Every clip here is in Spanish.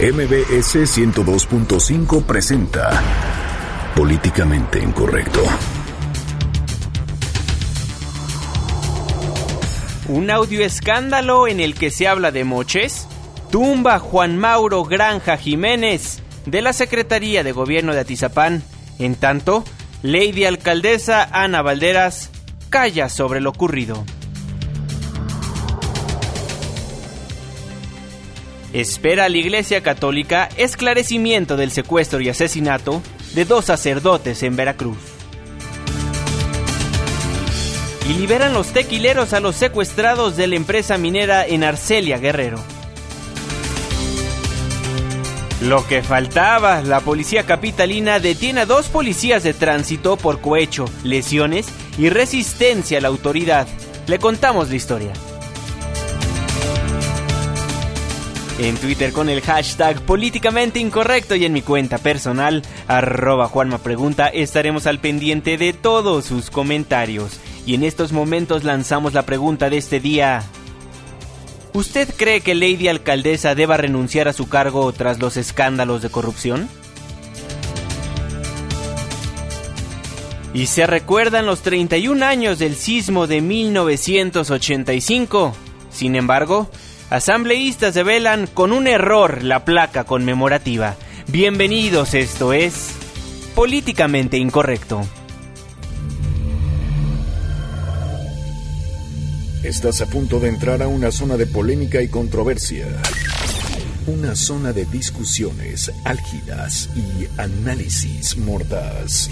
MBS 102.5 presenta Políticamente Incorrecto. Un audio escándalo en el que se habla de moches. Tumba Juan Mauro Granja Jiménez de la Secretaría de Gobierno de Atizapán. En tanto, Lady Alcaldesa Ana Valderas calla sobre lo ocurrido. Espera la Iglesia Católica esclarecimiento del secuestro y asesinato de dos sacerdotes en Veracruz. Y liberan los tequileros a los secuestrados de la empresa minera en Arcelia Guerrero. Lo que faltaba, la policía capitalina detiene a dos policías de tránsito por cohecho, lesiones y resistencia a la autoridad. Le contamos la historia. En Twitter con el hashtag políticamente incorrecto y en mi cuenta personal, arroba Juanma Pregunta, estaremos al pendiente de todos sus comentarios. Y en estos momentos lanzamos la pregunta de este día. ¿Usted cree que Lady Alcaldesa deba renunciar a su cargo tras los escándalos de corrupción? Y se recuerdan los 31 años del sismo de 1985. Sin embargo, Asambleístas develan con un error la placa conmemorativa. Bienvenidos, esto es Políticamente Incorrecto. Estás a punto de entrar a una zona de polémica y controversia. Una zona de discusiones álgidas y análisis mordaz.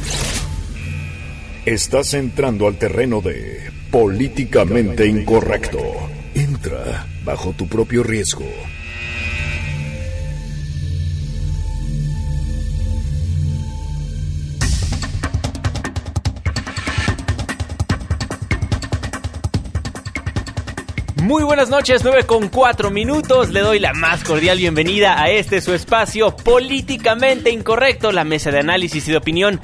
Estás entrando al terreno de Políticamente Incorrecto. Entra bajo tu propio riesgo. Muy buenas noches, 9 con 4 minutos. Le doy la más cordial bienvenida a este su espacio políticamente incorrecto, la mesa de análisis y de opinión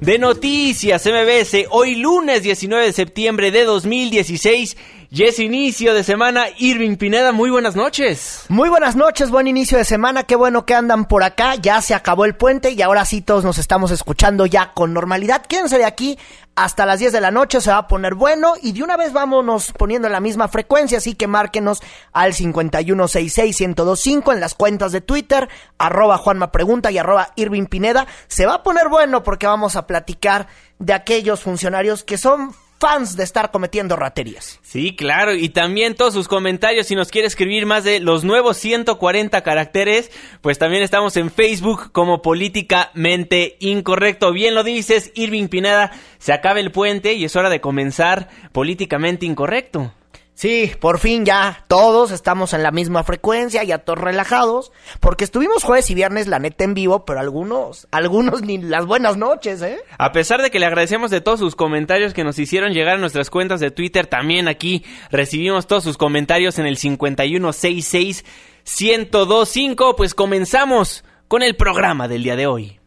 de Noticias MBS. Hoy lunes 19 de septiembre de 2016 y es inicio de semana. Irving Pineda, muy buenas noches. Muy buenas noches, buen inicio de semana. Qué bueno que andan por acá. Ya se acabó el puente y ahora sí todos nos estamos escuchando ya con normalidad. Quédense de aquí hasta las 10 de la noche. Se va a poner bueno y de una vez vámonos poniendo la misma frecuencia. Así que márquenos al 51661025 en las cuentas de Twitter, arroba Juanma Pregunta y arroba Irving Pineda. Se va a poner bueno porque vamos a platicar de aquellos funcionarios que son fans de estar cometiendo raterías. Sí, claro, y también todos sus comentarios, si nos quiere escribir más de los nuevos 140 caracteres, pues también estamos en Facebook como Políticamente Incorrecto. Bien lo dices, Irving Pineda, se acaba el puente y es hora de comenzar Políticamente Incorrecto. Sí, por fin ya todos estamos en la misma frecuencia, ya todos relajados, porque estuvimos jueves y viernes la neta en vivo, pero algunos, algunos ni las buenas noches, ¿eh? A pesar de que le agradecemos de todos sus comentarios que nos hicieron llegar a nuestras cuentas de Twitter, también aquí recibimos todos sus comentarios en el 5166 1025, pues comenzamos con el programa del día de hoy.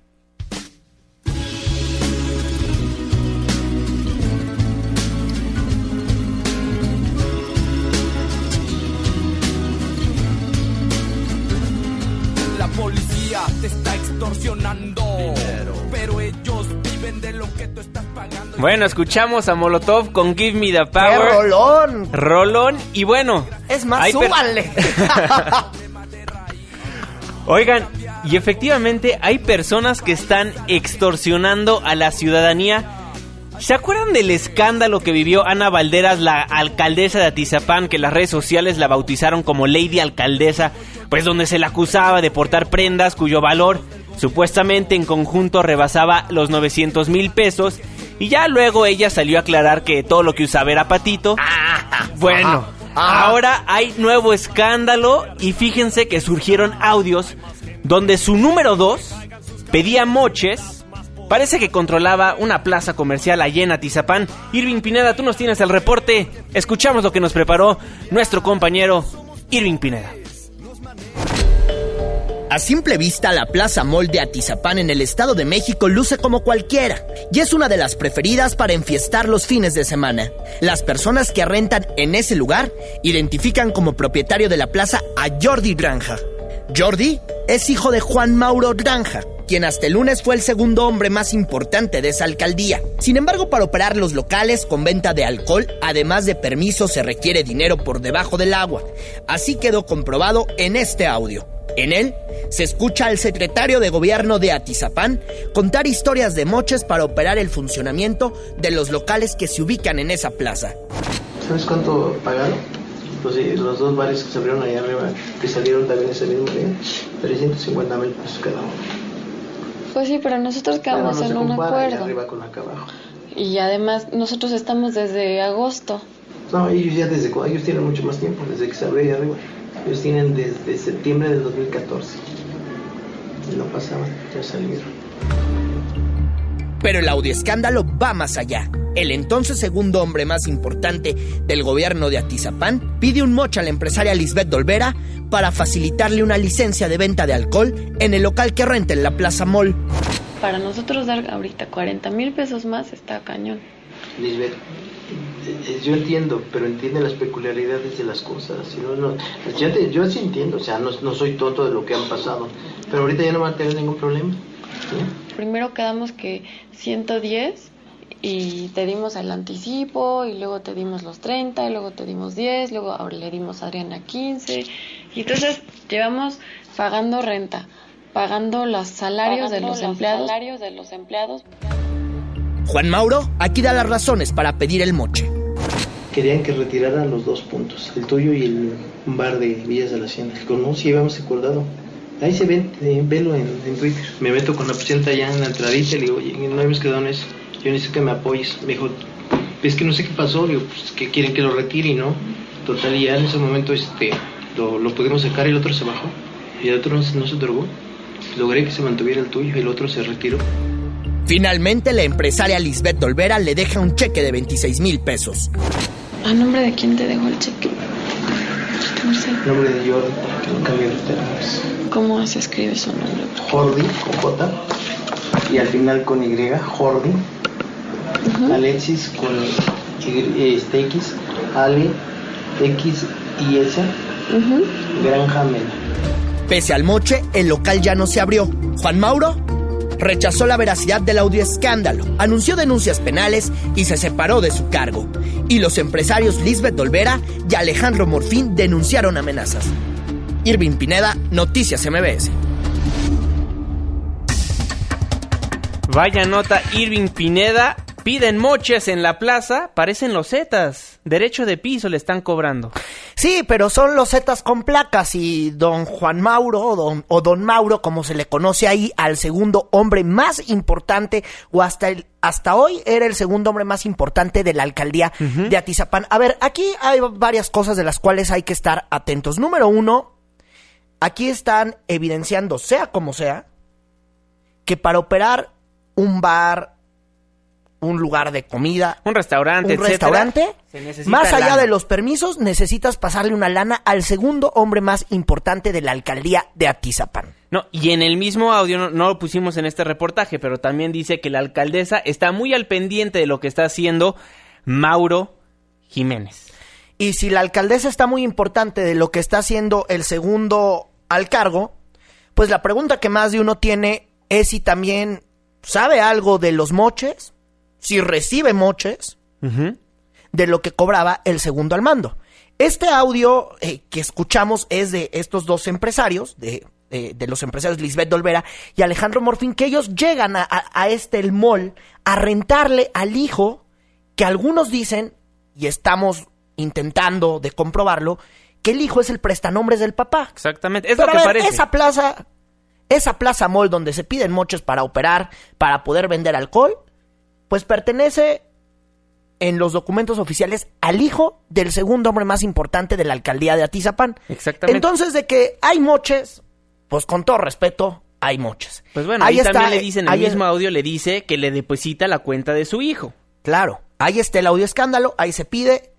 Pero ellos viven de lo que tú estás pagando. Bueno, escuchamos a Molotov con Give Me the Power. ¡Qué rolón! Rolón. Y bueno. Es más, súbale. Oigan, y efectivamente hay personas que están extorsionando a la ciudadanía. ¿Se acuerdan del escándalo que vivió Ana Valderas, la alcaldesa de Atizapán, que las redes sociales la bautizaron como Lady Alcaldesa, pues donde se la acusaba de portar prendas cuyo valor Supuestamente en conjunto rebasaba los 900 mil pesos y ya luego ella salió a aclarar que todo lo que usaba era patito. Bueno, ahora hay nuevo escándalo y fíjense que surgieron audios donde su número 2 pedía moches. Parece que controlaba una plaza comercial allá en Atizapán. Irving Pineda, tú nos tienes el reporte. Escuchamos lo que nos preparó nuestro compañero Irving Pineda. A simple vista, la Plaza Mall de Atizapán en el Estado de México luce como cualquiera y es una de las preferidas para enfiestar los fines de semana. Las personas que rentan en ese lugar identifican como propietario de la plaza a Jordi Granja. Jordi es hijo de Juan Mauro Granja, quien hasta el lunes fue el segundo hombre más importante de esa alcaldía. Sin embargo, para operar los locales con venta de alcohol, además de permiso, se requiere dinero por debajo del agua. Así quedó comprobado en este audio. En él se escucha al secretario de gobierno de Atizapán contar historias de moches para operar el funcionamiento de los locales que se ubican en esa plaza. ¿Sabes cuánto pagaron? Los, los dos bares que se abrieron allá arriba, que salieron también ese mismo día, 350 mil pesos cada uno. Pues sí, pero nosotros quedamos Bueno, no en se un acuerdo. arriba con acá abajo. Y además nosotros estamos desde agosto. No, ellos ya desde cu- ellos tienen mucho más tiempo, desde que se abrió allá arriba. Ellos tienen desde septiembre del 2014. Y no pasaban, ya salieron. Pero el audio escándalo va más allá. El entonces segundo hombre más importante del gobierno de Atizapán pide un mocha a la empresaria Lisbeth Dolvera para facilitarle una licencia de venta de alcohol en el local que renta en la Plaza Mall. Para nosotros dar ahorita 40 mil pesos más está cañón. Lisbeth, eh, yo entiendo, pero entiende las peculiaridades de las cosas. Si no, no, yo, te- yo sí entiendo, o sea, no, no soy tonto de lo que han pasado, pero ahorita ya no van a tener ningún problema. ¿sí? Primero quedamos que 110 y te dimos el anticipo y luego te dimos los 30 y luego te dimos 10, luego ahora le dimos a Adriana 15 y entonces llevamos pagando renta, pagando los salarios de los empleados, salarios de los empleados. Juan Mauro aquí da las razones para pedir el moche. Querían que retiraran los dos puntos, el tuyo y el bar de Villas de la Hacienda. Digo, no, si habíamos acordado. Ahí se ven, eh, velo en, en Twitter. Me meto con la presidenta allá en la entradita y le digo, oye, no habíamos quedado en eso. Yo necesito que me apoyes. Me dijo, es que no sé qué pasó. Le digo, pues que quieren que lo retire y no. Total, y ya en ese momento este, lo, lo pudimos sacar y el otro se bajó. Y el otro no, se- no se otorgó. Logré que se mantuviera el tuyo y el otro se retiró. Finalmente, la empresaria Lisbeth Dolvera le deja un cheque de 26 mil pesos. ¿A nombre de quién te dejó el cheque? No sé. El nombre de Jordi, que los términos. ¿Cómo se escribe su nombre? Jordi con J y al final con Y, Jordi. Alexis con Y, este, X, Ale, X y S, Granja Mena. Pese al moche, el local ya no se abrió. Juan Mauro rechazó la veracidad del audio escándalo, anunció denuncias penales y se separó de su cargo. Y los empresarios Lisbeth Dolvera y Alejandro Morfín denunciaron amenazas. Irving Pineda, Noticias MBS. Vaya nota, Irving Pineda. Piden moches en la plaza, parecen los Zetas. Derecho de piso le están cobrando. Sí, pero son los Zetas con placas y don Juan Mauro o don, o don Mauro, como se le conoce ahí, al segundo hombre más importante o hasta el hasta hoy era el segundo hombre más importante de la alcaldía de Atizapán. A ver, aquí hay varias cosas de las cuales hay que estar atentos. Número uno, aquí están evidenciando, sea como sea, que para operar un bar, un lugar de comida, Un restaurante, un restaurante, más allá lana. de los permisos, necesitas pasarle una lana al segundo hombre más importante de la alcaldía de Atizapán. No, y en el mismo audio, no, no lo pusimos en este reportaje, pero también dice que la alcaldesa está muy al pendiente de lo que está haciendo Mauro Jiménez. Y si la alcaldesa está muy importante de lo que está haciendo el segundo al cargo, pues la pregunta que más de uno tiene es si también sabe algo de los moches, si recibe moches, de lo que cobraba el segundo al mando. Este audio eh, que escuchamos es de estos dos empresarios, de, de- de los empresarios Lisbeth Dolvera y Alejandro Morfín, que ellos llegan a, a- a este el mall a rentarle al hijo, que algunos dicen, y estamos intentando de comprobarlo, que el hijo es el prestanombres del papá. Exactamente, es Pero lo que a ver, parece. Esa plaza, esa plaza mall donde se piden moches para operar, para poder vender alcohol, pues pertenece en los documentos oficiales al hijo del segundo hombre más importante de la alcaldía de Atizapán. Exactamente. Entonces, de que hay moches, pues con todo respeto, hay moches. Pues bueno, ahí, está, también le dicen, en el ahí es- mismo audio le dice que le deposita la cuenta de su hijo. Claro, ahí está el audio escándalo, ahí se pide.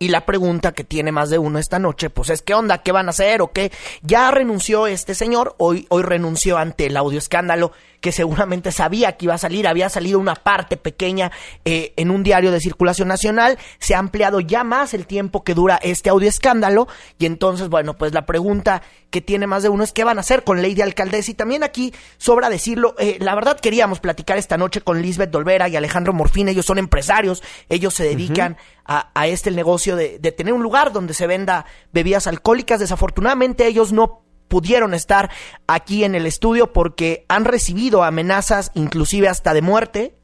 Y la pregunta que tiene más de uno esta noche, pues es ¿qué onda? ¿Qué van a hacer o qué? Ya renunció este señor, hoy, hoy renunció ante el audio escándalo que seguramente sabía que iba a salir, había salido una parte pequeña eh, en un diario de circulación nacional, se ha ampliado ya más el tiempo que dura este audio escándalo y entonces, bueno, pues la pregunta que tiene más de uno es qué van a hacer con Lady Alcaldesa y también aquí sobra decirlo, eh, la verdad queríamos platicar esta noche con Lisbeth Dolvera y Alejandro Morfín, ellos son empresarios, ellos se dedican a, a, este negocio de, de tener un lugar donde se venda bebidas alcohólicas, desafortunadamente ellos no pudieron estar aquí en el estudio porque han recibido amenazas inclusive hasta de muerte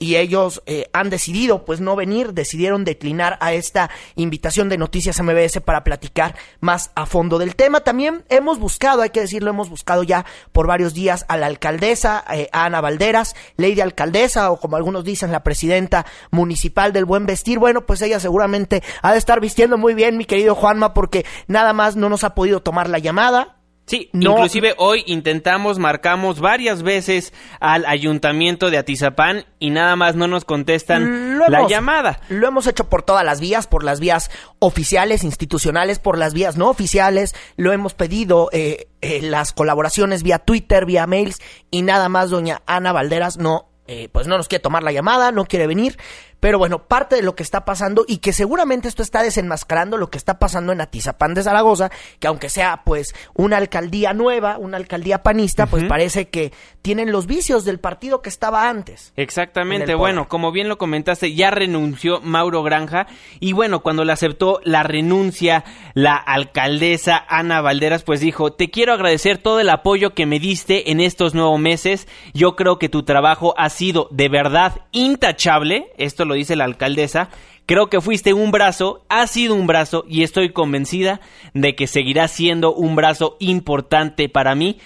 y ellos eh, han decidido pues no venir, decidieron declinar a esta invitación de Noticias MBS para platicar más a fondo del tema. También hemos buscado, hay que decirlo, hemos buscado ya por varios días a la alcaldesa, eh, a Ana Valderas, lady alcaldesa o como algunos dicen la presidenta municipal del buen vestir. Bueno, pues ella seguramente ha de estar vistiendo muy bien, mi querido Juanma, porque nada más no nos ha podido tomar la llamada. Sí, inclusive hoy intentamos, marcamos varias veces al ayuntamiento de Atizapán y nada más no nos contestan Lo la hemos- llamada. Lo hemos hecho por todas las vías, por las vías oficiales, institucionales, por las vías no oficiales. Lo hemos pedido eh, eh, las colaboraciones vía Twitter, vía mails y nada más. Doña Ana Valderas no, eh, pues no nos quiere tomar la llamada, no quiere venir. Pero bueno, parte de lo que está pasando y que seguramente esto está desenmascarando lo que está pasando en Atizapán de Zaragoza, que aunque sea pues una alcaldía nueva, una alcaldía panista, pues parece que tienen los vicios del partido que estaba antes. En Exactamente, bueno, como bien lo comentaste, ya renunció Mauro Granja y bueno, cuando le aceptó la renuncia la alcaldesa Ana Valderas, pues dijo, te quiero agradecer todo el apoyo que me diste en estos nuevos meses, yo creo que tu trabajo ha sido de verdad intachable, esto lo dice la alcaldesa, creo que fuiste un brazo, has sido un brazo y estoy convencida de que seguirá siendo un brazo importante para mí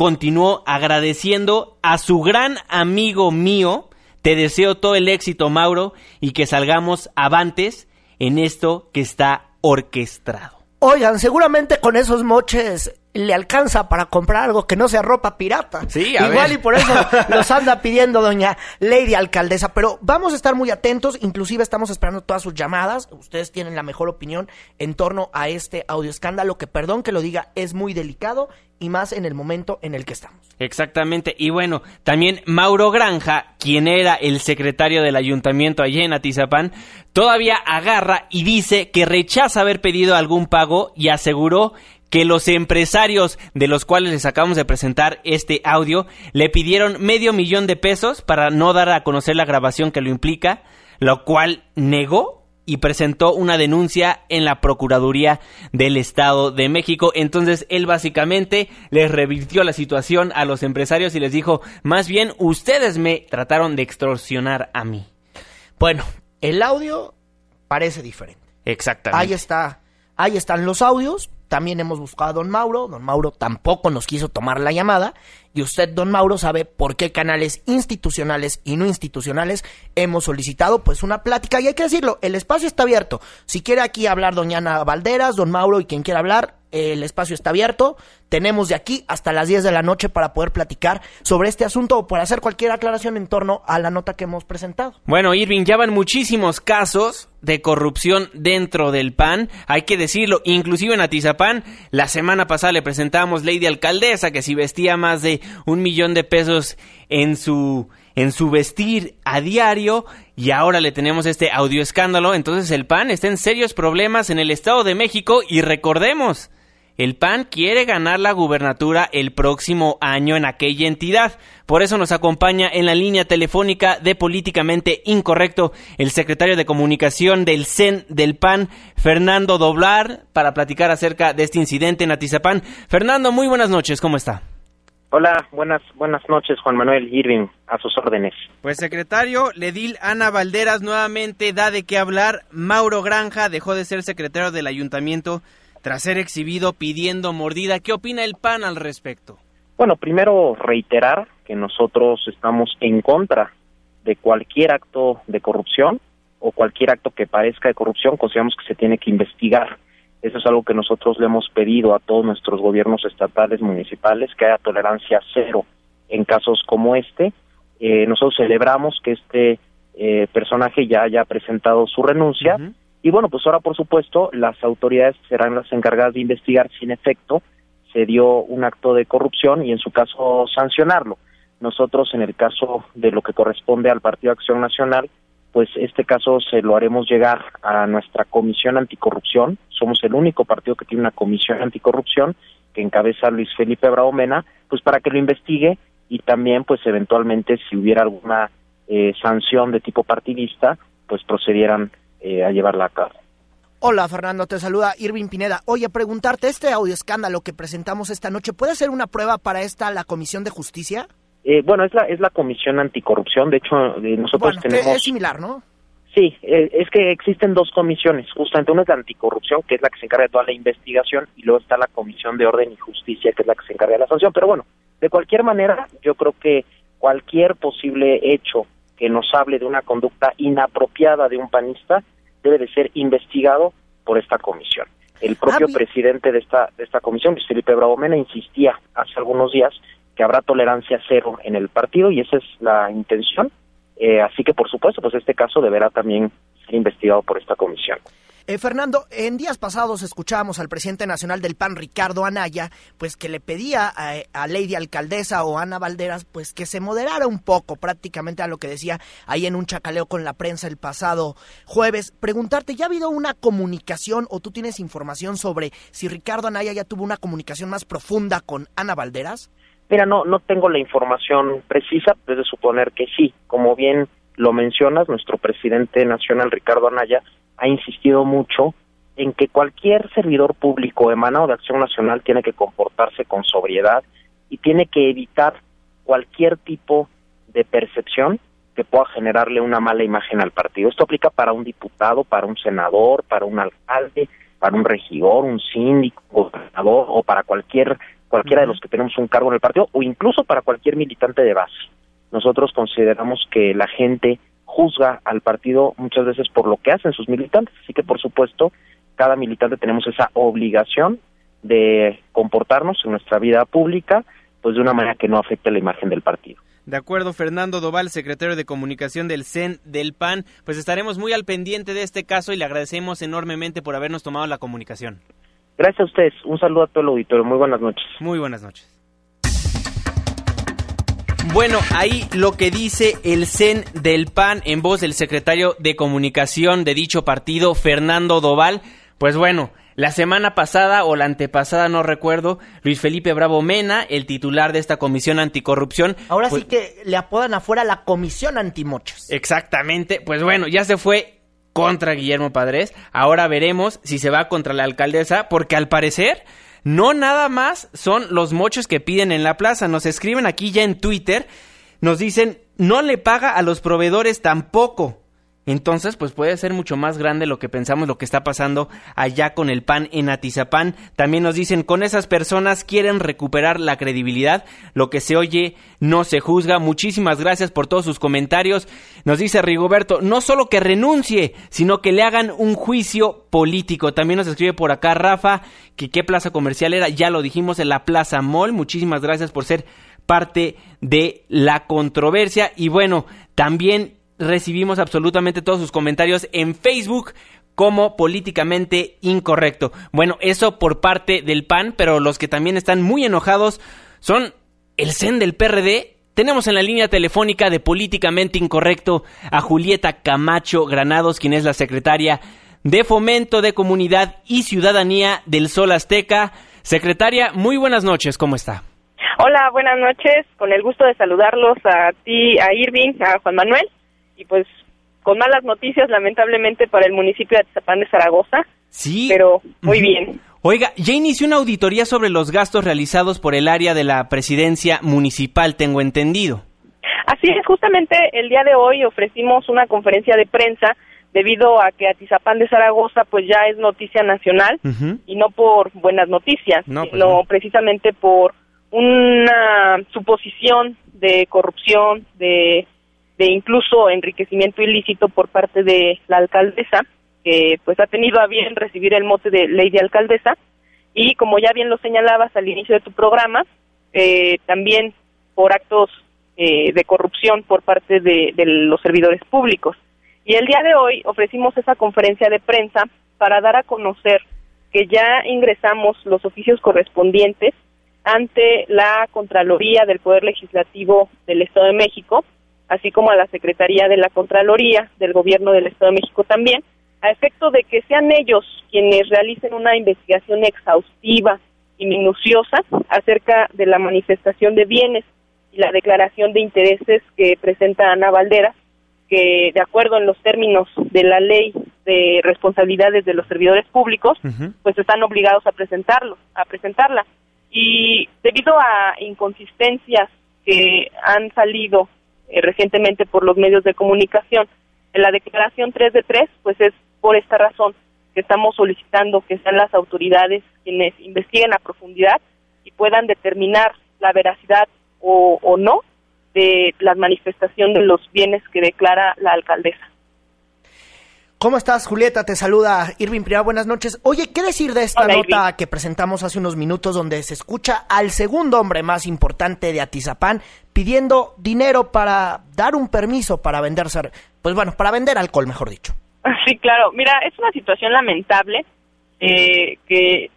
continuó agradeciendo a su gran amigo mío. Te deseo todo el éxito, Mauro, y que salgamos avantes en esto que está orquestado. Oigan, seguramente con esos moches le alcanza para comprar algo que no sea ropa pirata. Sí, a Igual ver. y por eso los anda pidiendo doña Lady Alcaldesa. Pero vamos a estar muy atentos, inclusive estamos esperando todas sus llamadas. Ustedes tienen la mejor opinión en torno a este audio escándalo que, perdón que lo diga, es muy delicado y más en el momento en el que estamos. Exactamente. Y bueno, también Mauro Granja, quien era el secretario del ayuntamiento allí en Atizapán, todavía agarra y dice que rechaza haber pedido algún pago y aseguró que los empresarios de los cuales les acabamos de presentar este audio le pidieron medio millón de pesos para no dar a conocer la grabación que lo implica, lo cual negó y presentó una denuncia en la Procuraduría del Estado de México. Entonces él básicamente les revirtió la situación a los empresarios y les dijo, más bien ustedes me trataron de extorsionar a mí. Bueno, el audio parece diferente. Exactamente. Ahí está, ahí están los audios. También hemos buscado a don Mauro. Don Mauro tampoco nos quiso tomar la llamada. Y usted, don Mauro, sabe por qué canales institucionales y no institucionales hemos solicitado pues una plática. Y hay que decirlo, el espacio está abierto. Si quiere aquí hablar doña Ana Valderas, don Mauro y quien quiera hablar, el espacio está abierto. Tenemos de aquí hasta las 10 de la noche para poder platicar sobre este asunto o para hacer cualquier aclaración en torno a la nota que hemos presentado. Bueno, Irving, ya van muchísimos casos de corrupción dentro del PAN, hay que decirlo, inclusive en Atizapán, la semana pasada le presentamos Lady Alcaldesa, que si vestía más de un millón de pesos en su, en su vestir a diario, y ahora le tenemos este audio escándalo, entonces el PAN está en serios problemas en el Estado de México, y recordemos, el PAN quiere ganar la gubernatura el próximo año en aquella entidad. Por eso nos acompaña en la línea telefónica de Políticamente Incorrecto el secretario de Comunicación del CEN del PAN, Fernando Doblar, para platicar acerca de este incidente en Atizapán. Fernando, muy buenas noches, ¿cómo está? Hola, buenas buenas noches, Juan Manuel Irving, a sus órdenes. Pues secretario, Ledil Ana Valderas nuevamente da de qué hablar. Mauro Granja dejó de ser secretario del ayuntamiento tras ser exhibido pidiendo mordida. ¿Qué opina el PAN al respecto? Bueno, primero reiterar que nosotros estamos en contra de cualquier acto de corrupción o cualquier acto que parezca de corrupción, consideramos que se tiene que investigar. Eso es algo que nosotros le hemos pedido a todos nuestros gobiernos estatales, municipales, que haya tolerancia cero en casos como este. Eh, nosotros celebramos que este eh, personaje ya haya presentado su renuncia. Y bueno, pues ahora, por supuesto, las autoridades serán las encargadas de investigar si en efecto se dio un acto de corrupción y, en su caso, sancionarlo. nosotros en el caso de lo que corresponde al Partido Acción Nacional, pues este caso se lo haremos llegar a nuestra comisión anticorrupción. Somos el único partido que tiene una comisión anticorrupción que encabeza Luis Felipe Bravo Mena, pues para que lo investigue y también pues eventualmente si hubiera alguna eh, sanción de tipo partidista, pues procedieran eh, a llevarla a cabo. Hola Fernando, te saluda Irving Pineda. Oye, preguntarte, este audio escándalo que presentamos esta noche, ¿puede ser una prueba para esta la Comisión de Justicia? Eh, bueno, es la, es la Comisión Anticorrupción, de hecho eh, nosotros tenemos... Es similar, ¿no? Sí, eh, es que existen dos comisiones, justamente una es la anticorrupción, que es la que se encarga de toda la investigación, y luego está la Comisión de Orden y Justicia, que es la que se encarga de la sanción. Pero bueno, de cualquier manera, yo creo que cualquier posible hecho que nos hable de una conducta inapropiada de un panista debe de ser investigado por esta comisión. El propio Ah, presidente de esta, de esta comisión, Luis Felipe Bravo Mena, insistía hace algunos días que habrá tolerancia cero en el partido y esa es la intención. Eh, así que, por supuesto, pues este caso deberá también ser investigado por esta comisión. Eh, Fernando, en días pasados escuchábamos al presidente nacional del PAN, Ricardo Anaya, pues que le pedía a, a Lady Alcaldesa o Ana Valderas, pues que se moderara un poco prácticamente a lo que decía ahí en un chacaleo con la prensa el pasado jueves. Preguntarte, ¿ya ha habido una comunicación o tú tienes información sobre si Ricardo Anaya ya tuvo una comunicación más profunda con Ana Valderas? Mira, no, no tengo la información precisa, pero de suponer que sí. Como bien lo mencionas, nuestro presidente nacional, Ricardo Anaya, ha insistido mucho en que cualquier servidor público emanado de Acción Nacional tiene que comportarse con sobriedad y tiene que evitar cualquier tipo de percepción que pueda generarle una mala imagen al partido. Esto aplica para un diputado, para un senador, para un alcalde, para un regidor, un síndico, gobernador o para cualquier cualquiera de los que tenemos un cargo en el partido o incluso para cualquier militante de base. Nosotros consideramos que la gente juzga al partido muchas veces por lo que hacen sus militantes, así que por supuesto cada militante tenemos esa obligación de comportarnos en nuestra vida pública pues de una manera que no afecte la imagen del partido. De acuerdo, Fernando Doval, secretario de Comunicación del CEN del PAN, pues estaremos muy al pendiente de este caso y le agradecemos enormemente por habernos tomado la comunicación. Gracias a ustedes, un saludo a todo el auditorio, muy buenas noches. Muy buenas noches. Bueno, ahí lo que dice el CEN del PAN en voz del secretario de Comunicación de dicho partido, Fernando Doval. Pues bueno, la semana pasada o la antepasada, no recuerdo, Luis Felipe Bravo Mena, el titular de esta comisión anticorrupción. Ahora pues- sí que le apodan afuera la Comisión Antimochos. Exactamente, pues bueno, ya se fue contra Guillermo Padres. Ahora veremos si se va contra la alcaldesa, porque al parecer no nada más son los mochos que piden en la plaza. Nos escriben aquí ya en Twitter, nos dicen no le paga a los proveedores tampoco. Entonces, pues puede ser mucho más grande lo que pensamos, lo que está pasando allá con el PAN en Atizapán. También nos dicen, con esas personas quieren recuperar la credibilidad. Lo que se oye no se juzga. Muchísimas gracias por todos sus comentarios. Nos dice Rigoberto, no solo que renuncie, sino que le hagan un juicio político. También nos escribe por acá Rafa, que qué plaza comercial era. Ya lo dijimos en la Plaza Mall. Muchísimas gracias por ser parte de la controversia. Y bueno, también recibimos absolutamente todos sus comentarios en Facebook como políticamente incorrecto. Bueno, eso por parte del PAN, pero los que también están muy enojados son el CEN del PRD. Tenemos en la línea telefónica de políticamente incorrecto a Julieta Camacho Granados, quien es la secretaria de Fomento de Comunidad y Ciudadanía del Sol Azteca. Secretaria, muy buenas noches, ¿cómo está? Hola, buenas noches. Con el gusto de saludarlos a ti, a Irving, a Juan Manuel. Y pues con malas noticias, lamentablemente, para el municipio de Atizapán de Zaragoza. Sí. Pero muy bien. Oiga, ya inició una auditoría sobre los gastos realizados por el área de la presidencia municipal, tengo entendido. Así es, justamente el día de hoy ofrecimos una conferencia de prensa debido a que Atizapán de Zaragoza pues ya es noticia nacional y no por buenas noticias, No, pues sino no. precisamente por una suposición de corrupción, de, de incluso enriquecimiento ilícito por parte de la alcaldesa, que pues ha tenido a bien recibir el mote de ley de alcaldesa, y como ya bien lo señalabas al inicio de tu programa, eh, también por actos eh, de corrupción por parte de, de los servidores públicos. Y el día de hoy ofrecimos esa conferencia de prensa para dar a conocer que ya ingresamos los oficios correspondientes ante la Contraloría del Poder Legislativo del Estado de México, así como a la Secretaría de la Contraloría del Gobierno del Estado de México también, a efecto de que sean ellos quienes realicen una investigación exhaustiva y minuciosa acerca de la manifestación de bienes y la declaración de intereses que presenta Ana Valdera, que de acuerdo en los términos de la ley de responsabilidades de los servidores públicos, pues están obligados a presentarlo, a presentarla. Y debido a inconsistencias que han salido eh, recientemente por los medios de comunicación, en la declaración 3 de 3, pues es por esta razón que estamos solicitando que sean las autoridades quienes investiguen a profundidad y puedan determinar la veracidad o, o no de la manifestación de los bienes que declara la alcaldesa. ¿Cómo estás, Julieta? Te saluda Irving Priá. Buenas noches. Oye, ¿qué decir de esta nota que presentamos hace unos minutos donde se escucha al segundo hombre más importante de Atizapán pidiendo dinero para dar un permiso para vender, pues bueno, para vender alcohol, mejor dicho? Sí, claro. Mira, es una situación lamentable eh, que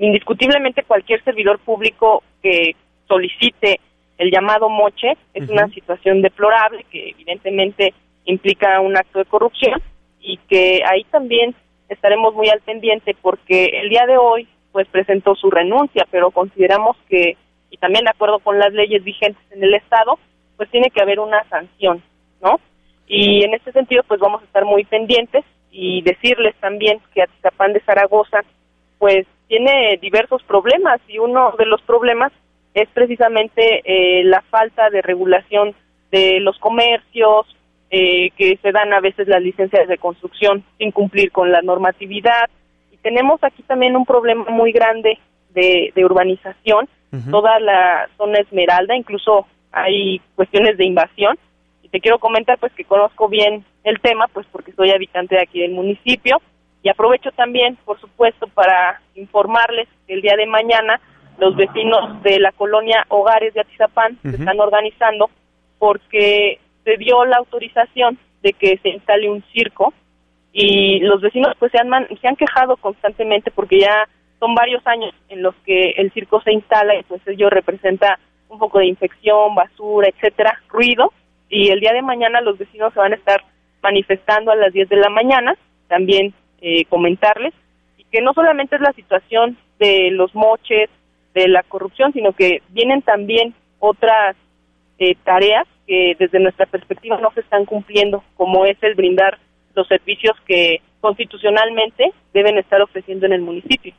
indiscutiblemente cualquier servidor público que solicite el llamado moche es una situación deplorable que evidentemente implica un acto de corrupción y que ahí también estaremos muy al pendiente porque el día de hoy pues presentó su renuncia, pero consideramos que y también de acuerdo con las leyes vigentes en el estado, pues tiene que haber una sanción, ¿no? Y en este sentido pues vamos a estar muy pendientes y decirles también que Atizapán de Zaragoza pues tiene diversos problemas y uno de los problemas es precisamente eh, la falta de regulación de los comercios, eh, que se dan a veces las licencias de construcción sin cumplir con la normatividad. Y tenemos aquí también un problema muy grande de, urbanización, toda la zona Esmeralda, incluso hay cuestiones de invasión. Y te quiero comentar pues que conozco bien el tema, pues porque soy habitante de aquí del municipio. Y aprovecho también, por supuesto, para informarles que el día de mañana los vecinos de la colonia Hogares de Atizapán se están organizando porque se dio la autorización de que se instale un circo y los vecinos pues se han, se han quejado constantemente porque ya son varios años en los que el circo se instala y pues ello representa un poco de infección, basura, etcétera, ruido y el día de mañana los vecinos se van a estar manifestando a las 10 de la mañana, también eh, comentarles y que no solamente es la situación de los moches, de la corrupción, sino que vienen también otras eh, tareas que desde nuestra perspectiva no se están cumpliendo, como es el brindar los servicios que constitucionalmente deben estar ofreciendo en el municipio.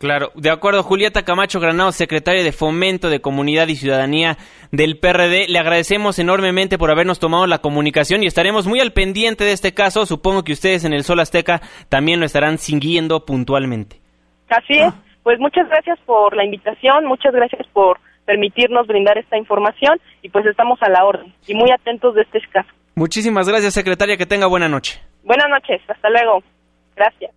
Claro, de acuerdo. Julieta Camacho Granado, secretaria de Fomento de Comunidad y Ciudadanía del PRD, le agradecemos enormemente por habernos tomado la comunicación y estaremos muy al pendiente de este caso. Supongo que ustedes en el Sol Azteca también lo estarán siguiendo puntualmente. Así es. Pues muchas gracias por la invitación, muchas gracias por permitirnos brindar esta información y pues estamos a la orden y muy atentos de este caso. Muchísimas gracias, secretaria, que tenga buena noche. Buenas noches, hasta luego. Gracias.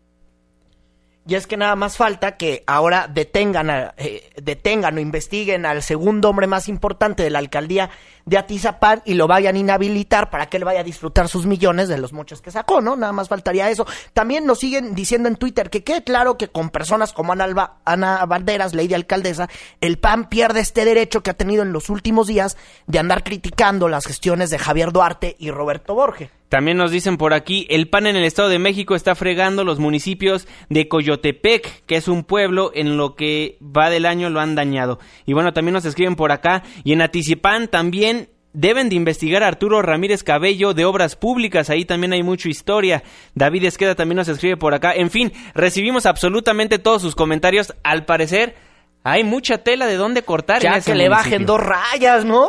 Y es que nada más falta que ahora detengan, eh, detengan o investiguen al segundo hombre más importante de la alcaldía de Atizapán y lo vayan a inhabilitar para que él vaya a disfrutar sus millones de los mochos que sacó, ¿no? Nada más faltaría eso. También nos siguen diciendo en Twitter que quede claro que con personas como Ana, Alba, Ana Valderas, ley de alcaldesa, el PAN pierde este derecho que ha tenido en los últimos días de andar criticando las gestiones de Javier Duarte y Roberto Borges. También nos dicen por aquí, el PAN en el Estado de México está fregando los municipios de Coyotepec, que es un pueblo en lo que va del año lo han dañado. Y bueno, también nos escriben por acá, y en Atizipán también deben de investigar a Arturo Ramírez Cabello de Obras Públicas, ahí también hay mucha historia. David Esqueda también nos escribe por acá. En fin, recibimos absolutamente todos sus comentarios. Al parecer, hay mucha tela de dónde cortar. Ya que le bajen dos rayas, ¿no?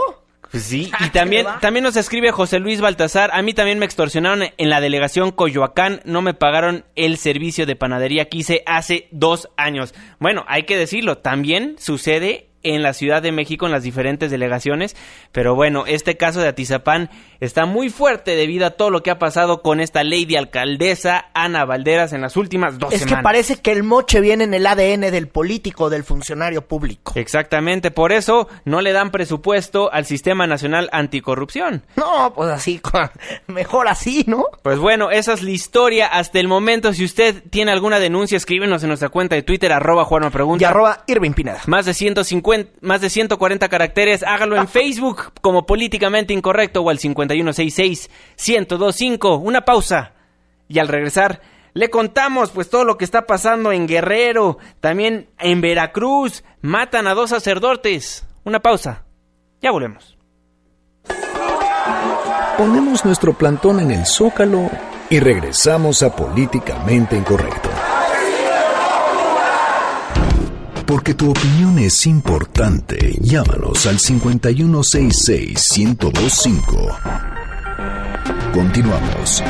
Pues sí, y también, también nos escribe José Luis Baltasar, a mí también me extorsionaron en la delegación Coyoacán, no me pagaron el servicio de panadería que hice hace dos años. Bueno, hay que decirlo, también sucede en la Ciudad de México en las diferentes delegaciones, pero bueno, este caso de Atizapán está muy fuerte debido a todo lo que ha pasado con esta lady alcaldesa Ana Valderas en las últimas dos es semanas. que parece que el moche viene en el ADN del político, del funcionario público. Exactamente, por eso no le dan presupuesto al Sistema Nacional Anticorrupción. No, pues así, mejor así, ¿no? Pues bueno, esa es la historia hasta el momento. Si usted tiene alguna denuncia, escríbenos en nuestra cuenta de Twitter, arroba Juan Pregunta. Y arroba Irving Pineda. Más de 150, más de 140 caracteres. Hágalo en Facebook como políticamente incorrecto o al 5166-1025. Una pausa. Y al regresar, le contamos pues todo lo que está pasando en Guerrero, también en Veracruz. Matan a dos sacerdotes. Una pausa. Ya volvemos. Ponemos nuestro plantón en el zócalo y regresamos a Políticamente Incorrecto. Porque tu opinión es importante, llámanos al 5166-1025. Continuamos.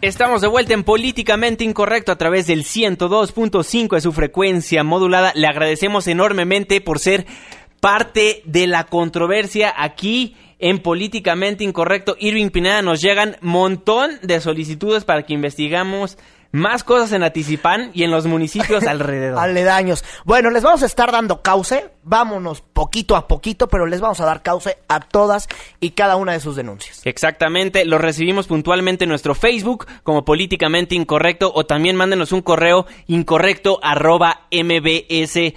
Estamos de vuelta en Políticamente Incorrecto a través del 102.5 de su frecuencia modulada. Le agradecemos enormemente por ser parte de la controversia aquí en Políticamente Incorrecto. Irving Pineda, nos llegan montón de solicitudes para que investigamos más cosas en Atizipán y en los municipios alrededor. Aledaños. Bueno, les vamos a estar dando cauce. Vámonos poquito a poquito, pero les vamos a dar cauce a todas y cada una de sus denuncias. Exactamente. Los recibimos puntualmente en nuestro Facebook como Políticamente Incorrecto o también mándenos un correo incorrecto arroba mbs.com.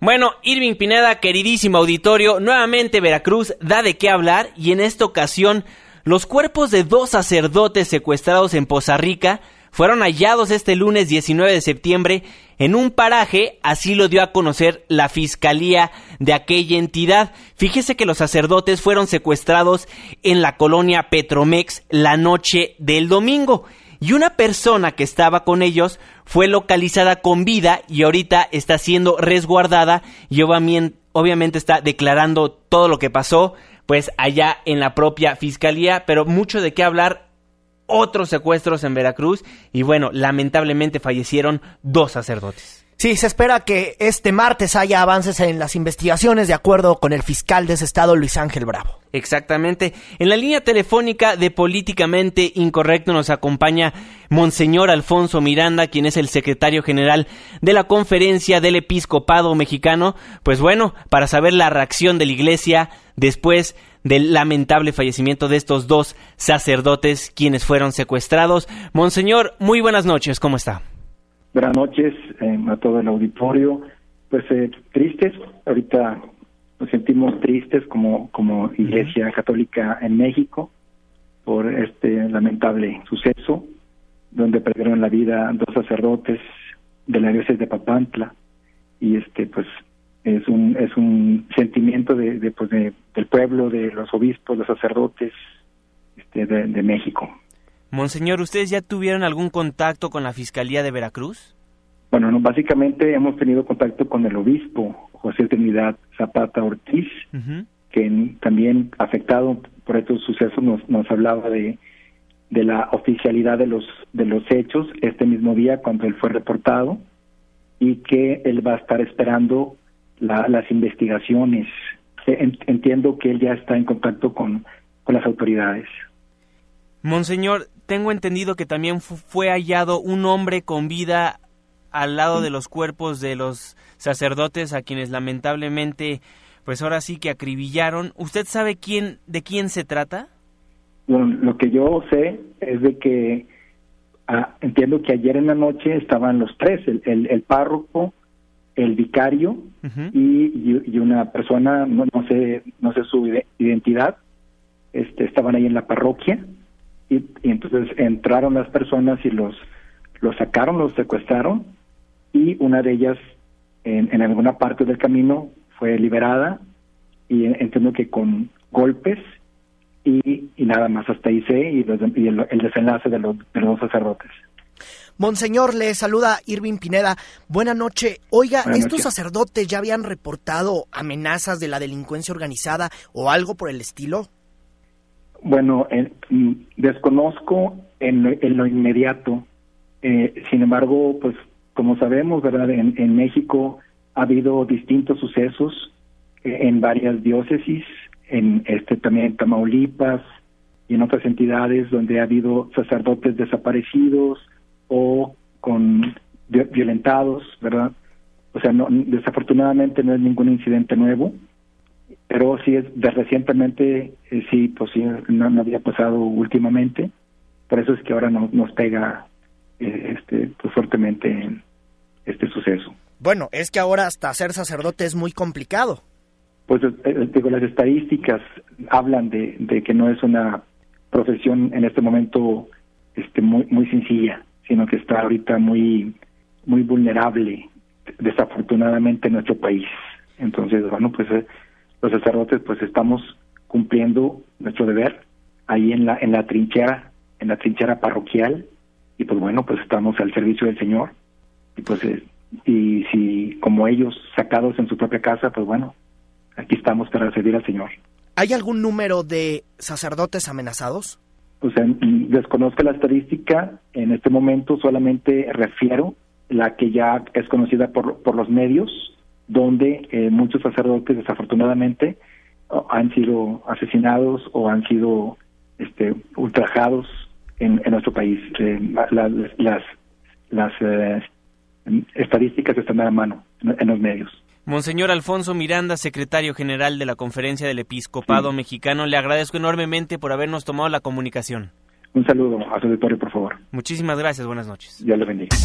Bueno, Irving Pineda, queridísimo auditorio, nuevamente Veracruz da de qué hablar y en esta ocasión los cuerpos de dos sacerdotes secuestrados en Poza Rica fueron hallados este lunes 19 de septiembre en un paraje, así lo dio a conocer la fiscalía de aquella entidad. Fíjese que los sacerdotes fueron secuestrados en la colonia Petromex la noche del domingo y una persona que estaba con ellos fue localizada con vida y ahorita está siendo resguardada y obviamente está declarando todo lo que pasó pues allá en la propia fiscalía, pero mucho de qué hablar otros secuestros en Veracruz y bueno, lamentablemente fallecieron dos sacerdotes. Sí, se espera que este martes haya avances en las investigaciones de acuerdo con el fiscal de ese estado, Luis Ángel Bravo. Exactamente. En la línea telefónica de Políticamente Incorrecto nos acompaña Monseñor Alfonso Miranda, quien es el secretario general de la Conferencia del Episcopado Mexicano. Pues bueno, para saber la reacción de la Iglesia después del lamentable fallecimiento de estos dos sacerdotes quienes fueron secuestrados. Monseñor, muy buenas noches, ¿cómo está? Buenas noches eh, a todo el auditorio. Pues eh, tristes, ahorita nos sentimos tristes como, como Iglesia Católica en México por este lamentable suceso donde perdieron la vida dos sacerdotes de la diócesis de Papantla. Y este pues es un es un sentimiento de, de pues de, del pueblo de los obispos los sacerdotes este, de, de México Monseñor, ¿ustedes ya tuvieron algún contacto con la Fiscalía de Veracruz? Bueno, no, básicamente hemos tenido contacto con el obispo José Trinidad Zapata Ortiz, uh -huh. que también afectado por estos sucesos nos, nos hablaba de, de la oficialidad de los de los hechos este mismo día cuando él fue reportado y que él va a estar esperando la, las investigaciones. Entiendo que él ya está en contacto con, con las autoridades. Monseñor, tengo entendido que también fue hallado un hombre con vida al lado de los cuerpos de los sacerdotes a quienes lamentablemente pues ahora sí que acribillaron. ¿Usted sabe quién de quién se trata? Bueno, lo que yo sé es de que ah, entiendo que ayer en la noche estaban los tres, el, el, el párroco, el vicario uh -huh. y, y, una persona, no, no sé no sé su identidad, este, estaban ahí en la parroquia y, y entonces entraron las personas y los los sacaron, los secuestraron y una de ellas en, en alguna parte del camino fue liberada y entiendo que con golpes y, y nada más hasta ahí sé y, los, y el, el, desenlace de los, de los sacerdotes. Monseñor, le saluda Irving Pineda. Buena noche. Oiga, ¿estos sacerdotes ya habían reportado amenazas de la delincuencia organizada o algo por el estilo? Bueno, eh, desconozco en, en, lo inmediato. Eh, sin embargo, pues como sabemos, ¿verdad? En, en México ha habido distintos sucesos eh, en varias diócesis, en este también en Tamaulipas y en otras entidades donde ha habido sacerdotes desaparecidos o con violentados, ¿verdad? O sea, no, desafortunadamente no es ningún incidente nuevo, pero sí es de recientemente, eh, sí, pues sí, no, había pasado últimamente, por eso es que ahora no, nos pega eh, este, pues fuertemente este suceso. Bueno, es que ahora hasta ser sacerdote es muy complicado. Pues eh, digo, las estadísticas hablan de, de que no es una profesión en este momento este muy muy sencilla, sino que está ahorita muy muy vulnerable desafortunadamente en nuestro país. Entonces, bueno, pues los sacerdotes pues estamos cumpliendo nuestro deber ahí en la en la trinchera, en la trinchera parroquial y pues bueno, pues estamos al servicio del Señor. Y pues eh, y si como ellos sacados en su propia casa, pues bueno, aquí estamos para servir al Señor. ¿Hay algún número de sacerdotes amenazados? Pues desconozco la estadística, en este momento solamente refiero la que ya es conocida por, por los medios, donde eh, muchos sacerdotes desafortunadamente han sido asesinados o han sido este, ultrajados en, nuestro país. Eh, las las eh, estadísticas están a la mano en, los medios. Monseñor Alfonso Miranda, secretario general de la Conferencia del Episcopado Mexicano, le agradezco enormemente por habernos tomado la comunicación. Un saludo a su auditorio, por favor. Muchísimas gracias, buenas noches. Dios le bendiga.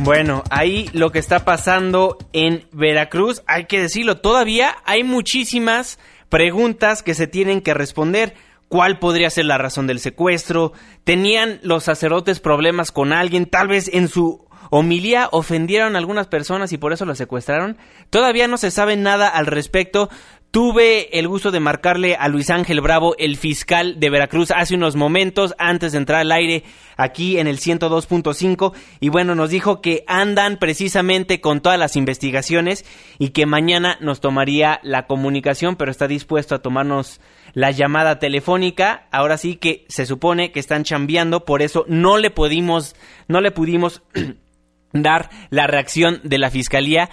Bueno, ahí lo que está pasando en Veracruz, hay que decirlo, todavía hay muchísimas preguntas que se tienen que responder. ¿Cuál podría ser la razón del secuestro? ¿Tenían los sacerdotes problemas con alguien? Tal vez en su homilía ofendieron a algunas personas y por eso lo secuestraron. Todavía no se sabe nada al respecto. Tuve el gusto de marcarle a Luis Ángel Bravo, el fiscal de Veracruz, hace unos momentos antes de entrar al aire aquí en el 102.5 y bueno, nos dijo que andan precisamente con todas las investigaciones y que mañana nos tomaría la comunicación, pero está dispuesto a tomarnos la llamada telefónica. Ahora sí que se supone que están chambeando, por eso no le pudimos, no le pudimos dar la reacción de la fiscalía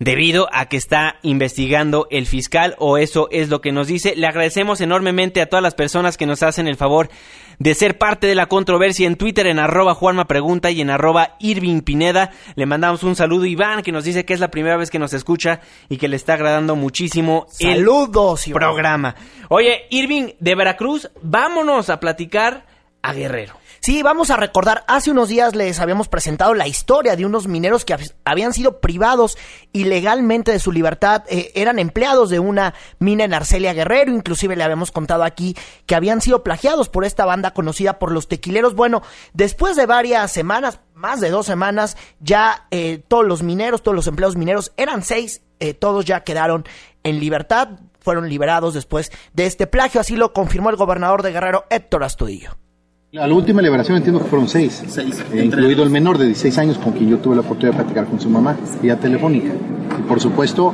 debido a que está investigando el fiscal o eso es lo que nos dice. Le agradecemos enormemente a todas las personas que nos hacen el favor de ser parte de la controversia en Twitter en arroba Juanma Pregunta y en arroba Irving Pineda. Le mandamos un saludo a Iván que nos dice que es la primera vez que nos escucha y que le está agradando muchísimo Saludos, el programa. Oye, Irving de Veracruz, vámonos a platicar a Guerrero. Sí, vamos a recordar, hace unos días les habíamos presentado la historia de unos mineros que habían sido privados ilegalmente de su libertad, eh, eran empleados de una mina en Arcelia Guerrero, inclusive le habíamos contado aquí que habían sido plagiados por esta banda conocida por los tequileros. Bueno, después de varias semanas, más de dos semanas, ya eh, todos los mineros, todos los empleados mineros, eran seis, eh, todos ya quedaron en libertad, fueron liberados después de este plagio, así lo confirmó el gobernador de Guerrero, Héctor Astudillo. A la última liberación entiendo que fueron seis, eh, incluido el menor de 16 años con quien yo tuve la oportunidad de platicar con su mamá, vía telefónica. Y por supuesto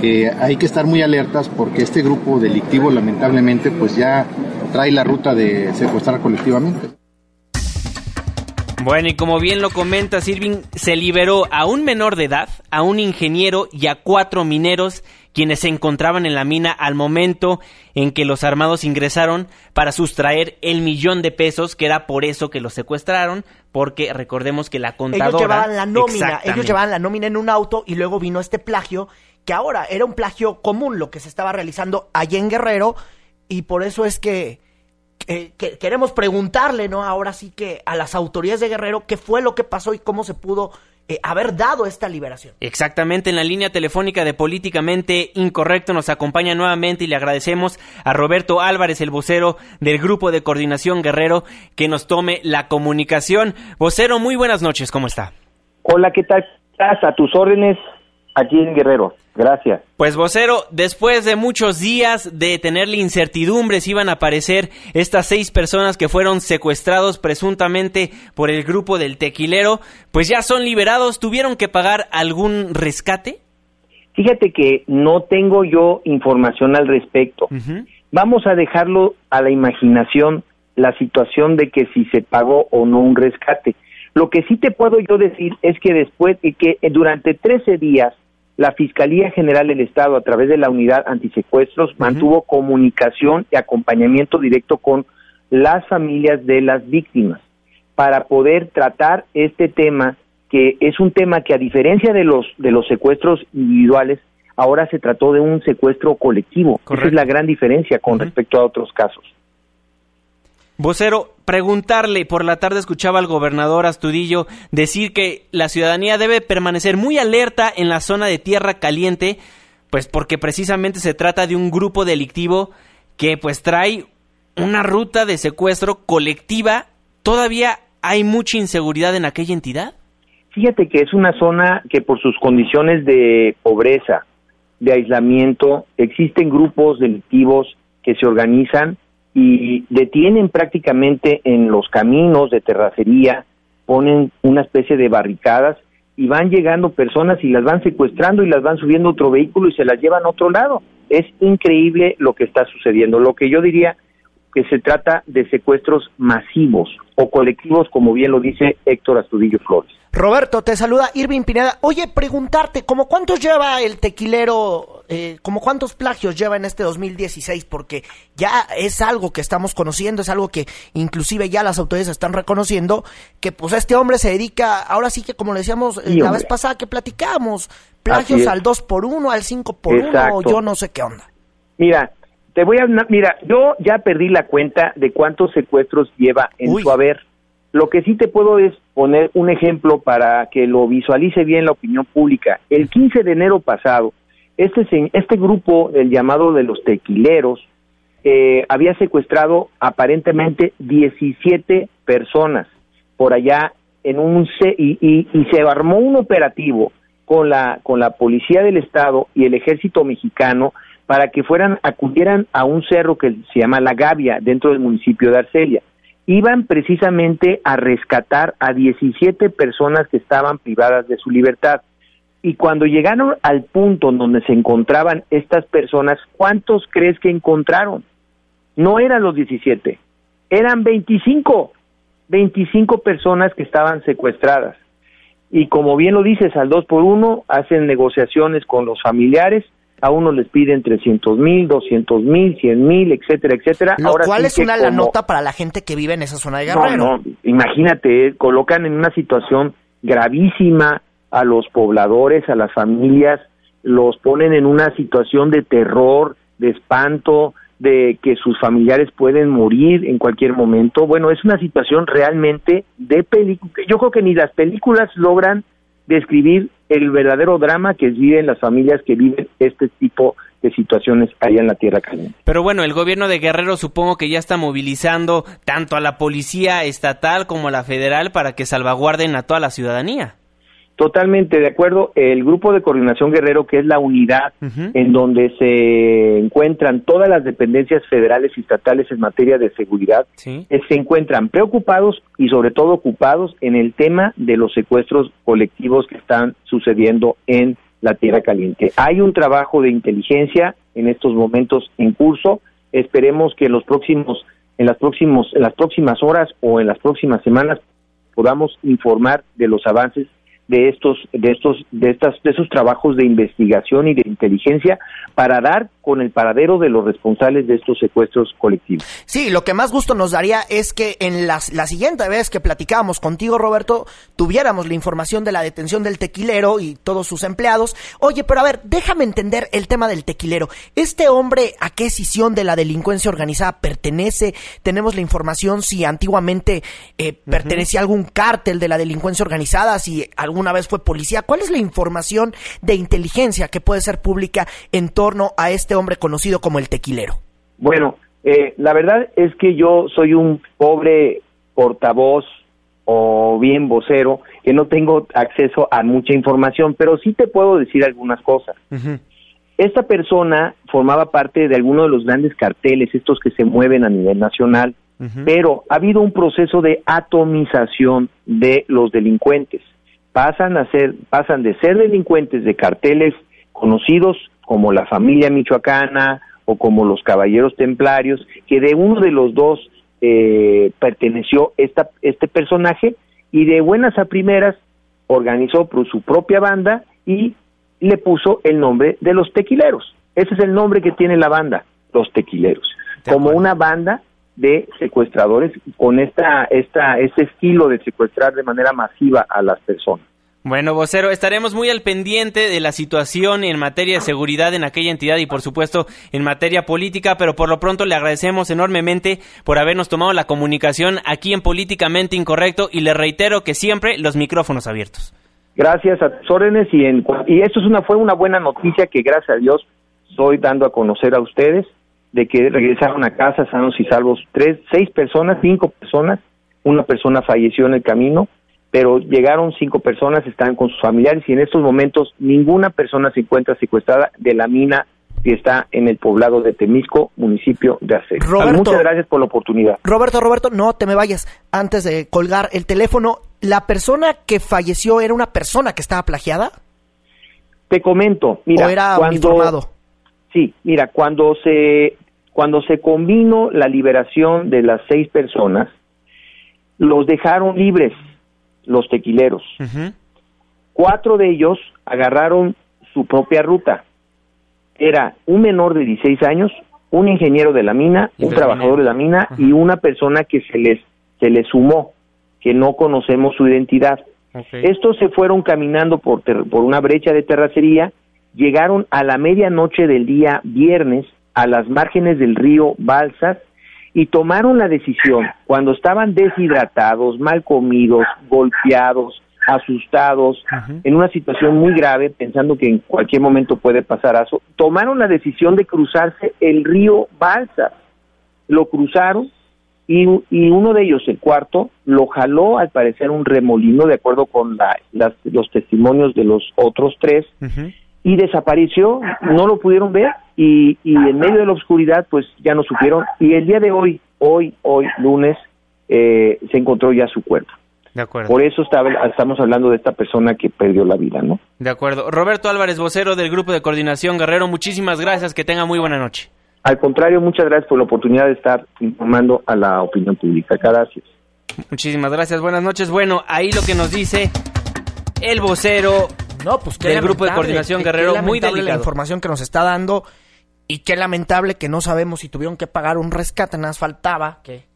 que hay que estar muy alertas porque este grupo delictivo lamentablemente pues ya trae la ruta de secuestrar colectivamente. Bueno, y como bien lo comenta Sirvin, se liberó a un menor de edad, a un ingeniero y a cuatro mineros quienes se encontraban en la mina al momento en que los armados ingresaron para sustraer el millón de pesos, que era por eso que los secuestraron, porque recordemos que la contadora... Ellos llevaban la nómina, ellos llevaban la nómina en un auto y luego vino este plagio, que ahora era un plagio común lo que se estaba realizando allá en Guerrero, y por eso es que... queremos preguntarle, ¿no? Ahora sí que a las autoridades de Guerrero qué fue lo que pasó y cómo se pudo eh, haber dado esta liberación. Exactamente, en la línea telefónica de Políticamente Incorrecto nos acompaña nuevamente y le agradecemos a Roberto Álvarez, el vocero del Grupo de Coordinación Guerrero, que nos tome la comunicación. Vocero, muy buenas noches, ¿cómo está? Hola, ¿qué tal? Estás a tus órdenes aquí en Guerrero. Gracias. Pues vocero, después de muchos días de tenerle incertidumbre si iban a aparecer estas seis personas que fueron secuestrados presuntamente por el grupo del tequilero, pues ya son liberados, ¿tuvieron que pagar algún rescate? Fíjate que no tengo yo información al respecto. Vamos a dejarlo a la imaginación la situación de que si se pagó o no un rescate. Lo que sí te puedo yo decir es que después, que durante 13 días, la Fiscalía General del Estado, a través de la Unidad Antisecuestros, mantuvo comunicación y acompañamiento directo con las familias de las víctimas para poder tratar este tema que es un tema que a diferencia de los de los secuestros individuales ahora se trató de un secuestro colectivo. Esa es la gran diferencia con respecto a otros casos. Vocero, preguntarle, por la tarde escuchaba al gobernador Astudillo decir que la ciudadanía debe permanecer muy alerta en la zona de tierra caliente, pues porque precisamente se trata de un grupo delictivo que pues trae una ruta de secuestro colectiva. ¿Todavía hay mucha inseguridad en aquella entidad? Fíjate que es una zona que por sus condiciones de pobreza, de aislamiento, existen grupos delictivos que se organizan y detienen prácticamente en los caminos de terracería, ponen una especie de barricadas y van llegando personas y las van secuestrando y las van subiendo a otro vehículo y se las llevan a otro lado. Es increíble lo que está sucediendo. Lo que yo diría que se trata de secuestros masivos o colectivos, como bien lo dice Héctor Astudillo Flores. Roberto, te saluda Irving Pineda. Oye, preguntarte, ¿cómo cuántos lleva el tequilero, eh, como cuántos plagios lleva en este 2016? Porque ya es algo que estamos conociendo, es algo que inclusive ya las autoridades están reconociendo, que pues este hombre se dedica, ahora sí que como le decíamos eh, la vez pasada que platicamos, plagios al 2 por 1 al 5 por 1 yo no sé qué onda. Mira, te voy a, mira, yo ya perdí la cuenta de cuántos secuestros lleva en su haber. Lo que sí te puedo es poner un ejemplo para que lo visualice bien la opinión pública. El 15 de enero pasado, este, este grupo, el llamado de los tequileros, eh, había secuestrado aparentemente 17 personas por allá en un y, y, y, se armó un operativo con la con la policía del estado y el ejército mexicano para que fueran acudieran a un cerro que se llama La Gavia dentro del municipio de Arcelia iban precisamente a rescatar a 17 personas que estaban privadas de su libertad. Y cuando llegaron al punto donde se encontraban estas personas, ¿cuántos crees que encontraron? No eran los 17, eran 25, 25 personas que estaban secuestradas. Y como bien lo dices, al dos por uno hacen negociaciones con los familiares a uno les piden 300 mil, 200 mil, 100 mil, etcétera, etcétera. Lo cual es una la nota para la gente que vive en esa zona de Guerrero. No, no, imagínate, colocan en una situación gravísima a los pobladores, a las familias, los ponen en una situación de terror, de espanto, de que sus familiares pueden morir en cualquier momento. Bueno, es una situación realmente de película. Yo creo que ni las películas logran describir el verdadero drama que viven las familias que viven este tipo de situaciones allá en la Tierra Caliente. Pero bueno, el gobierno de Guerrero supongo que ya está movilizando tanto a la policía estatal como a la federal para que salvaguarden a toda la ciudadanía. Totalmente de acuerdo. El grupo de coordinación guerrero, que es la unidad en donde se encuentran todas las dependencias federales y estatales en materia de seguridad, se encuentran preocupados y sobre todo ocupados en el tema de los secuestros colectivos que están sucediendo en la Tierra Caliente. Hay un trabajo de inteligencia en estos momentos en curso. Esperemos que en los próximos, en las próximos, en las próximas horas o en las próximas semanas podamos informar de los avances de estos de estos de estas de esos trabajos de investigación y de inteligencia para dar con el paradero de los responsables de estos secuestros colectivos. Sí, lo que más gusto nos daría es que en la siguiente vez que platicábamos contigo, Roberto, tuviéramos la información de la detención del tequilero y todos sus empleados. Oye, pero a ver, déjame entender el tema del tequilero. ¿Este hombre a qué escisión de la delincuencia organizada pertenece? Tenemos la información si antiguamente eh, pertenecía a algún cártel de la delincuencia organizada, si alguna vez fue policía. ¿Cuál es la información de inteligencia que puede ser pública en torno a este hombre conocido como el tequilero? Bueno, eh, la verdad es que yo soy un pobre portavoz o bien vocero que no tengo acceso a mucha información, pero sí te puedo decir algunas cosas. Esta persona formaba parte de alguno de los grandes carteles, estos que se mueven a nivel nacional, pero ha habido un proceso de atomización de los delincuentes. Pasan a ser, pasan de ser delincuentes de carteles conocidos como la familia michoacana o como los caballeros templarios, que de uno de los dos eh, perteneció esta, este personaje y de buenas a primeras organizó su propia banda y le puso el nombre de los tequileros. Ese es el nombre que tiene la banda, los tequileros, como una banda de secuestradores con esta, esta, este estilo de secuestrar de manera masiva a las personas. Bueno, vocero, estaremos muy al pendiente de la situación en materia de seguridad en aquella entidad y por supuesto en materia política, pero por lo pronto le agradecemos enormemente por habernos tomado la comunicación aquí en Políticamente Incorrecto y le reitero que siempre los micrófonos abiertos. Gracias a tus órdenes y, en, y esto es una, fue una buena noticia que gracias a Dios estoy dando a conocer a ustedes de que regresaron a casa sanos y salvos tres, seis personas, cinco personas, una persona falleció en el camino pero llegaron cinco personas, están con sus familiares y en estos momentos ninguna persona se encuentra secuestrada de la mina que está en el poblado de Temisco, municipio de Aceves. Muchas gracias por la oportunidad. Roberto, Roberto, no te me vayas. Antes de colgar el teléfono, ¿la persona que falleció era una persona que estaba plagiada? Te comento, mira, ¿O era cuando, Sí, mira, cuando se cuando se combinó la liberación de las seis personas, los dejaron libres los tequileros. Cuatro de ellos agarraron su propia ruta. Era un menor de 16 años, un ingeniero de la mina, un trabajador de la mina y una persona que se les se les sumó, que no conocemos su identidad. Estos se fueron caminando por, por una brecha de terracería, llegaron a la medianoche del día viernes a las márgenes del río Balsas y tomaron la decisión cuando estaban deshidratados, mal comidos, golpeados, asustados, en una situación muy grave, pensando que en cualquier momento puede pasar eso, tomaron la decisión de cruzarse el río Balsa. Lo cruzaron y, y, uno de ellos, el cuarto, lo jaló al parecer un remolino, de acuerdo con los testimonios de los otros tres, y desapareció, no lo pudieron ver y, y en medio de la oscuridad pues ya no supieron y el día de hoy, hoy, hoy, lunes, eh, se encontró ya su cuerpo. De acuerdo. Por eso estamos hablando de esta persona que perdió la vida, ¿no? De acuerdo. Roberto Álvarez, vocero del Grupo de Coordinación Guerrero, muchísimas gracias, que tenga muy buena noche. Al contrario, muchas gracias por la oportunidad de estar informando a la opinión pública. Gracias. Muchísimas gracias, buenas noches. Bueno, ahí lo que nos dice el vocero no, pues del Grupo de Coordinación Guerrero, muy delicado. la información que nos está dando y qué lamentable que no sabemos si tuvieron que pagar un rescate, nada más faltaba que,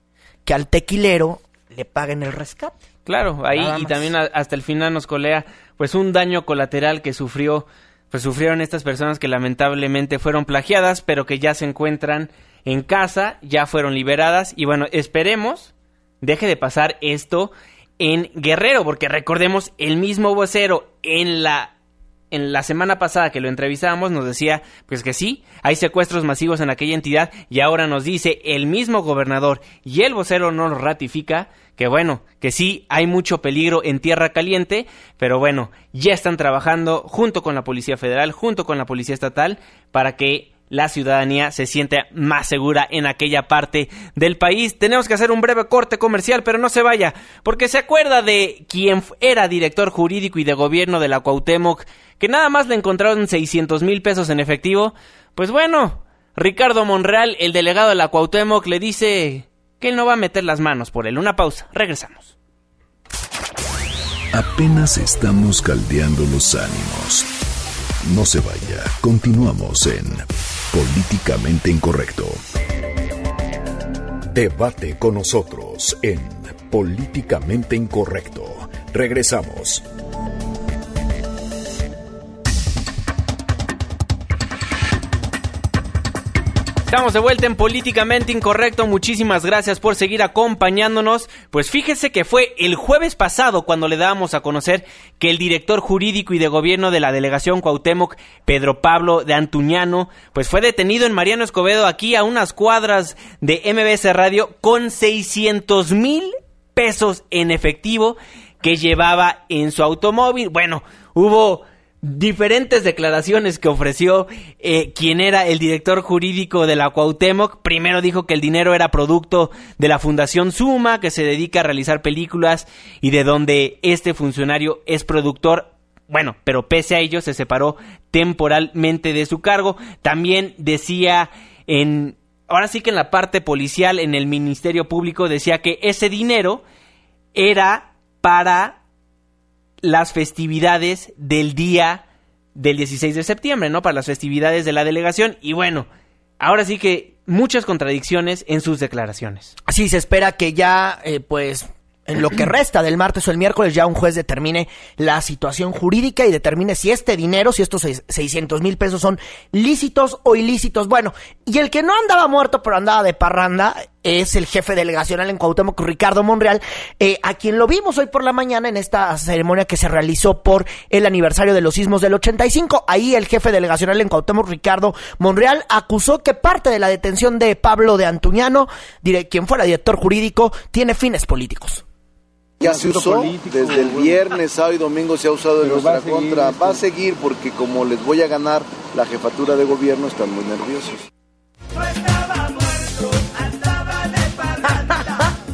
que al tequilero le paguen el rescate. Claro, ahí y también hasta el final nos colea pues un daño colateral que sufrió pues sufrieron estas personas que lamentablemente fueron plagiadas, pero que ya se encuentran en casa, ya fueron liberadas y bueno, esperemos deje de pasar esto en Guerrero, porque recordemos, el mismo vocero en la en la semana pasada que lo entrevistábamos nos decía pues que sí, hay secuestros masivos en aquella entidad y ahora nos dice el mismo gobernador y el vocero no lo ratifica que bueno, que sí hay mucho peligro en tierra caliente, pero bueno, ya están trabajando junto con la Policía Federal, junto con la Policía Estatal para que la ciudadanía se siente más segura en aquella parte del país. Tenemos que hacer un breve corte comercial, pero no se vaya, porque se acuerda de quien era director jurídico y de gobierno de la Cuauhtémoc, que nada más le encontraron 600 mil pesos en efectivo. Pues bueno, Ricardo Monreal, el delegado de la Cuauhtémoc, le dice que él no va a meter las manos por él. Una pausa, regresamos. Apenas estamos caldeando los ánimos. No se vaya, continuamos en Políticamente Incorrecto. Debate con nosotros en Políticamente Incorrecto. Regresamos. Estamos de vuelta en Políticamente Incorrecto. Muchísimas gracias por seguir acompañándonos. Pues fíjese que fue el jueves pasado cuando le dábamos a conocer que el director jurídico y de gobierno de la delegación Cuauhtémoc, Pedro Pablo de Antuñano, pues fue detenido en Mariano Escobedo aquí a unas cuadras de MBS Radio con 600 mil pesos en efectivo que llevaba en su automóvil. Bueno, hubo diferentes declaraciones que ofreció eh, quien era el director jurídico de la Cuauhtémoc. Primero dijo que el dinero era producto de la Fundación Suma, que se dedica a realizar películas y de donde este funcionario es productor. Bueno, pero pese a ello se separó temporalmente de su cargo. También decía en... Ahora sí que en la parte policial, en el Ministerio Público, decía que ese dinero era para las festividades del día del 16 de septiembre, ¿no? Para las festividades de la delegación. Y bueno, ahora sí que muchas contradicciones en sus declaraciones. Así se espera que ya, eh, pues, en lo que resta del martes o el miércoles ya un juez determine la situación jurídica y determine si este dinero, si estos 600 mil pesos son lícitos o ilícitos. Bueno, y el que no andaba muerto pero andaba de parranda es el jefe delegacional en Cuauhtémoc, Ricardo Monreal, eh, a quien lo vimos hoy por la mañana en esta ceremonia que se realizó por el aniversario de los sismos del 85. Ahí el jefe delegacional en Cuauhtémoc, Ricardo Monreal, acusó que parte de la detención de Pablo de Antuñano, quien fuera director jurídico, tiene fines políticos. Ya se usó, desde el viernes, sábado y domingo se ha usado en nuestra contra. Va a seguir porque como les voy a ganar la jefatura de gobierno, están muy nerviosos.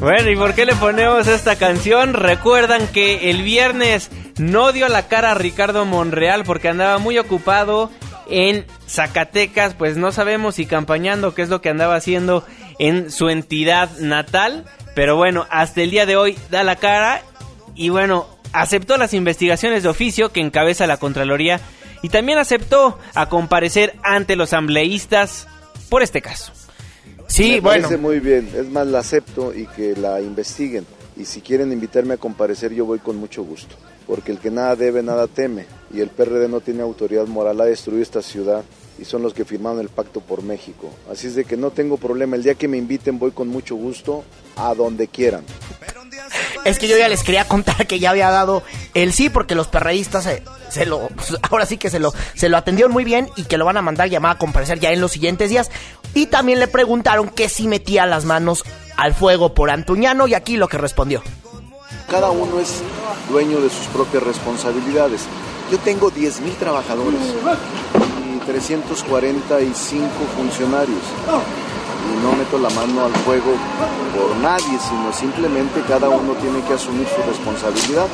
Bueno, ¿y por qué le ponemos esta canción? Recuerdan que el viernes no dio la cara a Ricardo Monreal porque andaba muy ocupado en Zacatecas, pues no sabemos si campañando, qué es lo que andaba haciendo en su entidad natal. Pero bueno, hasta el día de hoy da la cara y bueno, aceptó las investigaciones de oficio que encabeza la Contraloría y también aceptó a comparecer ante los asambleístas por este caso. Sí, Me bueno. Parece muy bien, es más, la acepto y que la investiguen. Y si quieren invitarme a comparecer, yo voy con mucho gusto. Porque el que nada debe, nada teme. Y el PRD no tiene autoridad moral, a destruir esta ciudad y son los que firmaron el pacto por México. Así es de que no tengo problema, el día que me inviten voy con mucho gusto a donde quieran. Es que yo ya les quería contar que ya había dado el sí porque los perreístas se, lo ahora sí que se lo se lo atendieron muy bien y que lo van a mandar llamada a comparecer ya en los siguientes días y también le preguntaron que si metía las manos al fuego por Antuñano y aquí lo que respondió. Cada uno es dueño de sus propias responsabilidades. Yo tengo 10 mil trabajadores 345 funcionarios. Y no meto la mano al fuego por nadie, sino simplemente cada uno tiene que asumir su responsabilidad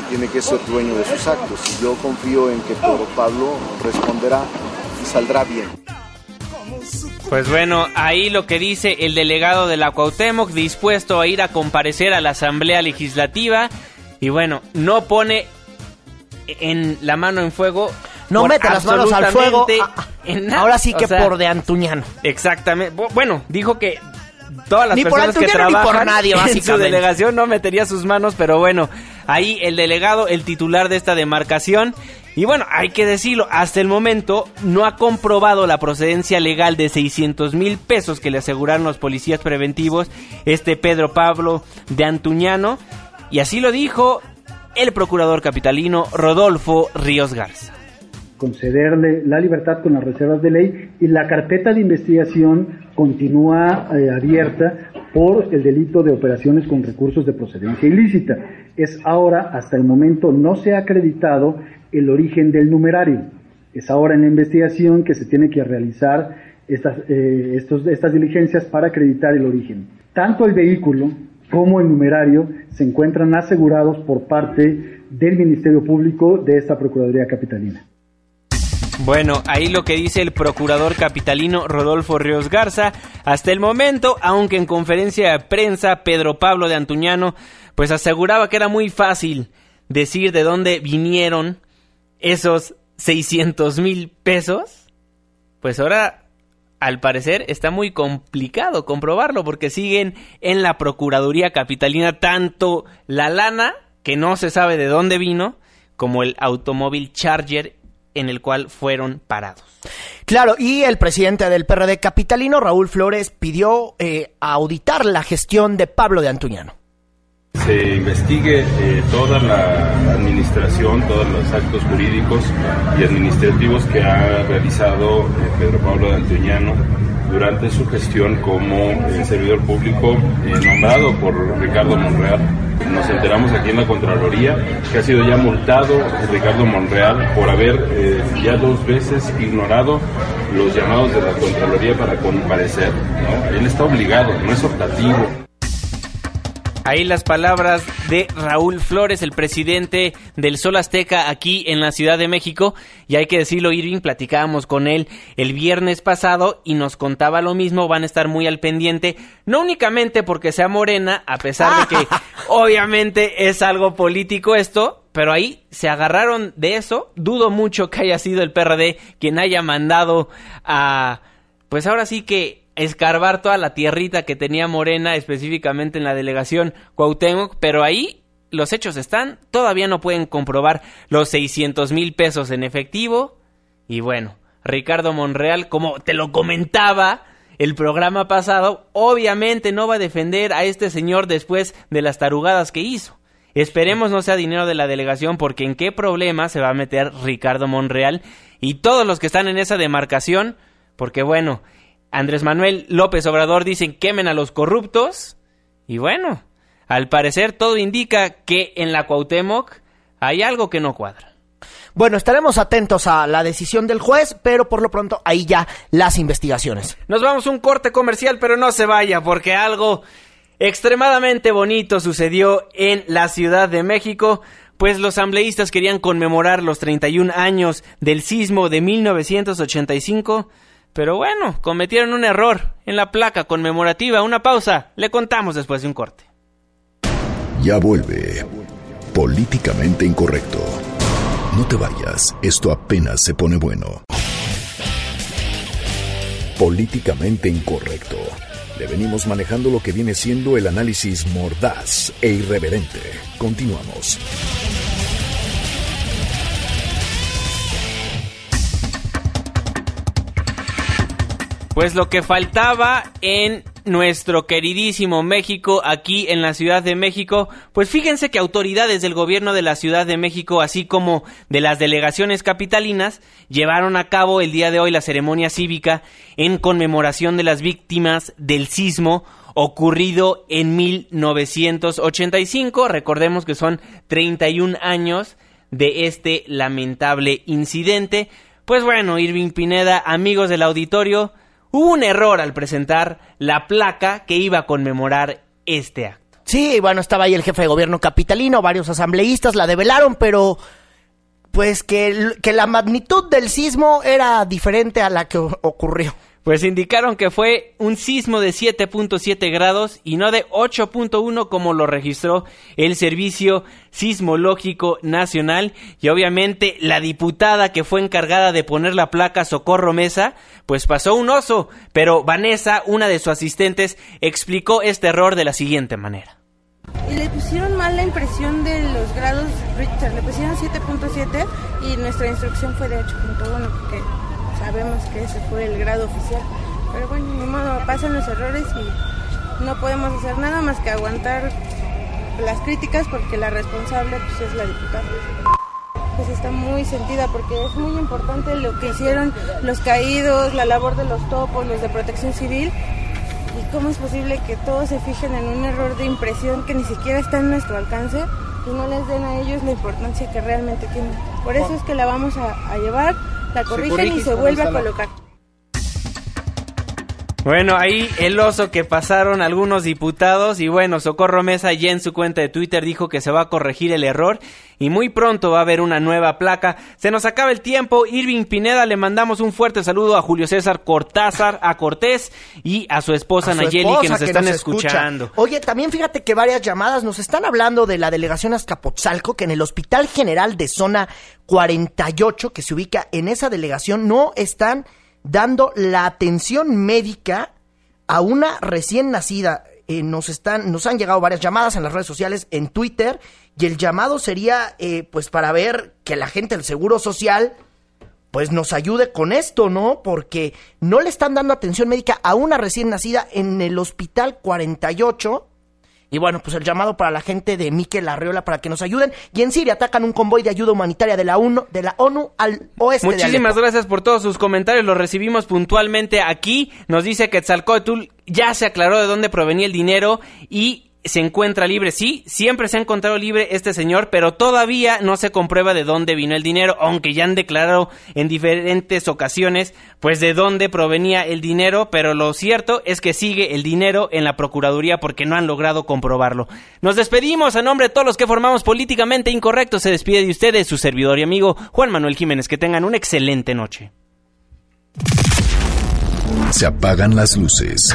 y tiene que ser dueño de sus actos. Y yo confío en que todo Pablo responderá y saldrá bien. Pues bueno, ahí lo que dice el delegado de la Cuauhtémoc, dispuesto a ir a comparecer a la Asamblea Legislativa. Y bueno, no pone en la mano en fuego no mete las manos al fuego. Ah, ah. ahora sí que por de Antuñano. Exactamente. Bueno, dijo que todas las personas que trabajan nadie, en su delegación no metería sus manos, pero bueno, ahí el delegado, el titular de esta demarcación, y bueno, hay que decirlo, hasta el momento no ha comprobado la procedencia legal de 600 mil pesos que le aseguraron los policías preventivos, este Pedro Pablo de Antuñano, y así lo dijo el procurador capitalino Rodolfo Ríos Garza concederle la libertad con las reservas de ley y la carpeta de investigación continúa eh, abierta por el delito de operaciones con recursos de procedencia ilícita. Es ahora, hasta el momento, no se ha acreditado el origen del numerario. Es ahora en la investigación que se tiene que realizar estas, eh, estas diligencias para acreditar el origen. Tanto el vehículo como el numerario se encuentran asegurados por parte del Ministerio Público de esta Procuraduría Capitalina. Bueno, ahí lo que dice el procurador capitalino Rodolfo Ríos Garza. Hasta el momento, aunque en conferencia de prensa Pedro Pablo de Antuñano pues aseguraba que era muy fácil decir de dónde vinieron esos 600 mil pesos, pues ahora al parecer está muy complicado comprobarlo porque siguen en la Procuraduría Capitalina tanto la lana, que no se sabe de dónde vino, como el automóvil Charger en el cual fueron parados. Claro, y el presidente del PRD capitalino, Raúl Flores, pidió eh, auditar la gestión de Pablo de Antuñano. Se investigue eh, toda la administración, todos los actos jurídicos y administrativos que ha realizado eh, Pedro Pablo de Antuñano durante su gestión como servidor público nombrado por Ricardo Monreal nos enteramos aquí en la Contraloría que ha sido ya multado Ricardo Monreal por haber eh, ya dos veces ignorado los llamados de la Contraloría para comparecer. Él está obligado, no es optativo. Ahí las palabras de Raúl Flores, el presidente del Sol Azteca aquí en la Ciudad de México. Y hay que decirlo, Irving, platicábamos con él el viernes pasado y nos contaba lo mismo. Van a estar muy al pendiente, no únicamente porque sea morena, a pesar de que obviamente es algo político esto, pero ahí se agarraron de eso. Dudo mucho que haya sido el PRD quien haya mandado a, pues ahora sí que escarbar toda la tierrita que tenía Morena, específicamente en la delegación Cuauhtémoc, pero ahí los hechos están, todavía no pueden comprobar los 600 mil pesos en efectivo. Y bueno, Ricardo Monreal, como te lo comentaba el programa pasado, obviamente no va a defender a este señor después de las tarugadas que hizo. Esperemos no sea dinero de la delegación porque en qué problema se va a meter Ricardo Monreal y todos los que están en esa demarcación, porque bueno, Andrés Manuel López Obrador dicen quemen a los corruptos. Y bueno, al parecer todo indica que en la Cuauhtémoc hay algo que no cuadra. Bueno, estaremos atentos a la decisión del juez, pero por lo pronto ahí ya las investigaciones. Nos vamos a un corte comercial, pero no se vaya, porque algo extremadamente bonito sucedió en la Ciudad de México, pues los asambleístas querían conmemorar los 31 años del sismo de 1985 pero bueno, cometieron un error en la placa conmemorativa. Una pausa, le contamos después de un corte. Ya vuelve. Políticamente incorrecto. No te vayas, esto apenas se pone bueno. Políticamente incorrecto. Le venimos manejando lo que viene siendo el análisis mordaz e irreverente. Continuamos. Pues lo que faltaba en nuestro queridísimo México, aquí en la Ciudad de México, pues fíjense que autoridades del gobierno de la Ciudad de México, así como de las delegaciones capitalinas, llevaron a cabo el día de hoy la ceremonia cívica en conmemoración de las víctimas del sismo ocurrido en 1985. Recordemos que son 31 años de este lamentable incidente. Pues bueno, Irving Pineda, amigos del auditorio, Hubo un error al presentar la placa que iba a conmemorar este acto. Sí, bueno, estaba ahí el jefe de gobierno capitalino, varios asambleístas la develaron, pero pues que, que la magnitud del sismo era diferente a la que ocurrió. Pues indicaron que fue un sismo de 7.7 grados y no de 8.1 como lo registró el Servicio Sismológico Nacional. Y obviamente la diputada que fue encargada de poner la placa Socorro Mesa, pues pasó un oso, pero Vanessa, una de sus asistentes, explicó este error de la siguiente manera. Y le pusieron mal la impresión de los grados Richter, le pusieron 7.7 y nuestra instrucción fue de 8.1 porque sabemos que ese fue el grado oficial. Pero bueno, ni modo, pasan los errores y no podemos hacer nada más que aguantar las críticas porque la responsable pues, es la diputada. Pues está muy sentida porque es muy importante lo que hicieron los caídos, la labor de los topos, los de protección civil. ¿Y cómo es posible que todos se fijen en un error de impresión que ni siquiera está en nuestro alcance y no les den a ellos la importancia que realmente tienen? Por eso es que la vamos a llevar la corrigen y se vuelve a colocar. Bueno, ahí el oso que pasaron algunos diputados y bueno, Socorro Mesa ya en su cuenta de Twitter dijo que se va a corregir el error y muy pronto va a haber una nueva placa. Se nos acaba el tiempo. Irving Pineda le mandamos un fuerte saludo a Julio César Cortázar, a Cortés y a su esposa Nayeli que nos están escuchando. Oye, también fíjate que varias llamadas nos están hablando de la delegación Azcapotzalco que en el Hospital General de Zona 48 que se ubica en esa delegación no están dando la atención médica a una recién nacida. Eh, nos están, nos han llegado varias llamadas en las redes sociales, en Twitter, y el llamado sería, eh, pues, para ver que la gente del Seguro Social, pues, nos ayude con esto, ¿no? Porque no le están dando atención médica a una recién nacida en el Hospital 48 y bueno, pues el llamado para la gente de Miquel Arriola para que nos ayuden. Y en Siria atacan un convoy de ayuda humanitaria de la, UNO, de la ONU al oeste. Muchísimas gracias por todos sus comentarios. Los recibimos puntualmente aquí. Nos dice que Tzalcótl ya se aclaró de dónde provenía el dinero y se encuentra libre. Sí, siempre se ha encontrado libre este señor, pero todavía no se comprueba de dónde vino el dinero, aunque ya han declarado en diferentes ocasiones, pues de dónde provenía el dinero, pero lo cierto es que sigue el dinero en la Procuraduría porque no han logrado comprobarlo. Nos despedimos a nombre de todos los que formamos políticamente incorrecto. Se despide de ustedes su servidor y amigo Juan Manuel Jiménez. Que tengan una excelente noche. Se apagan las luces.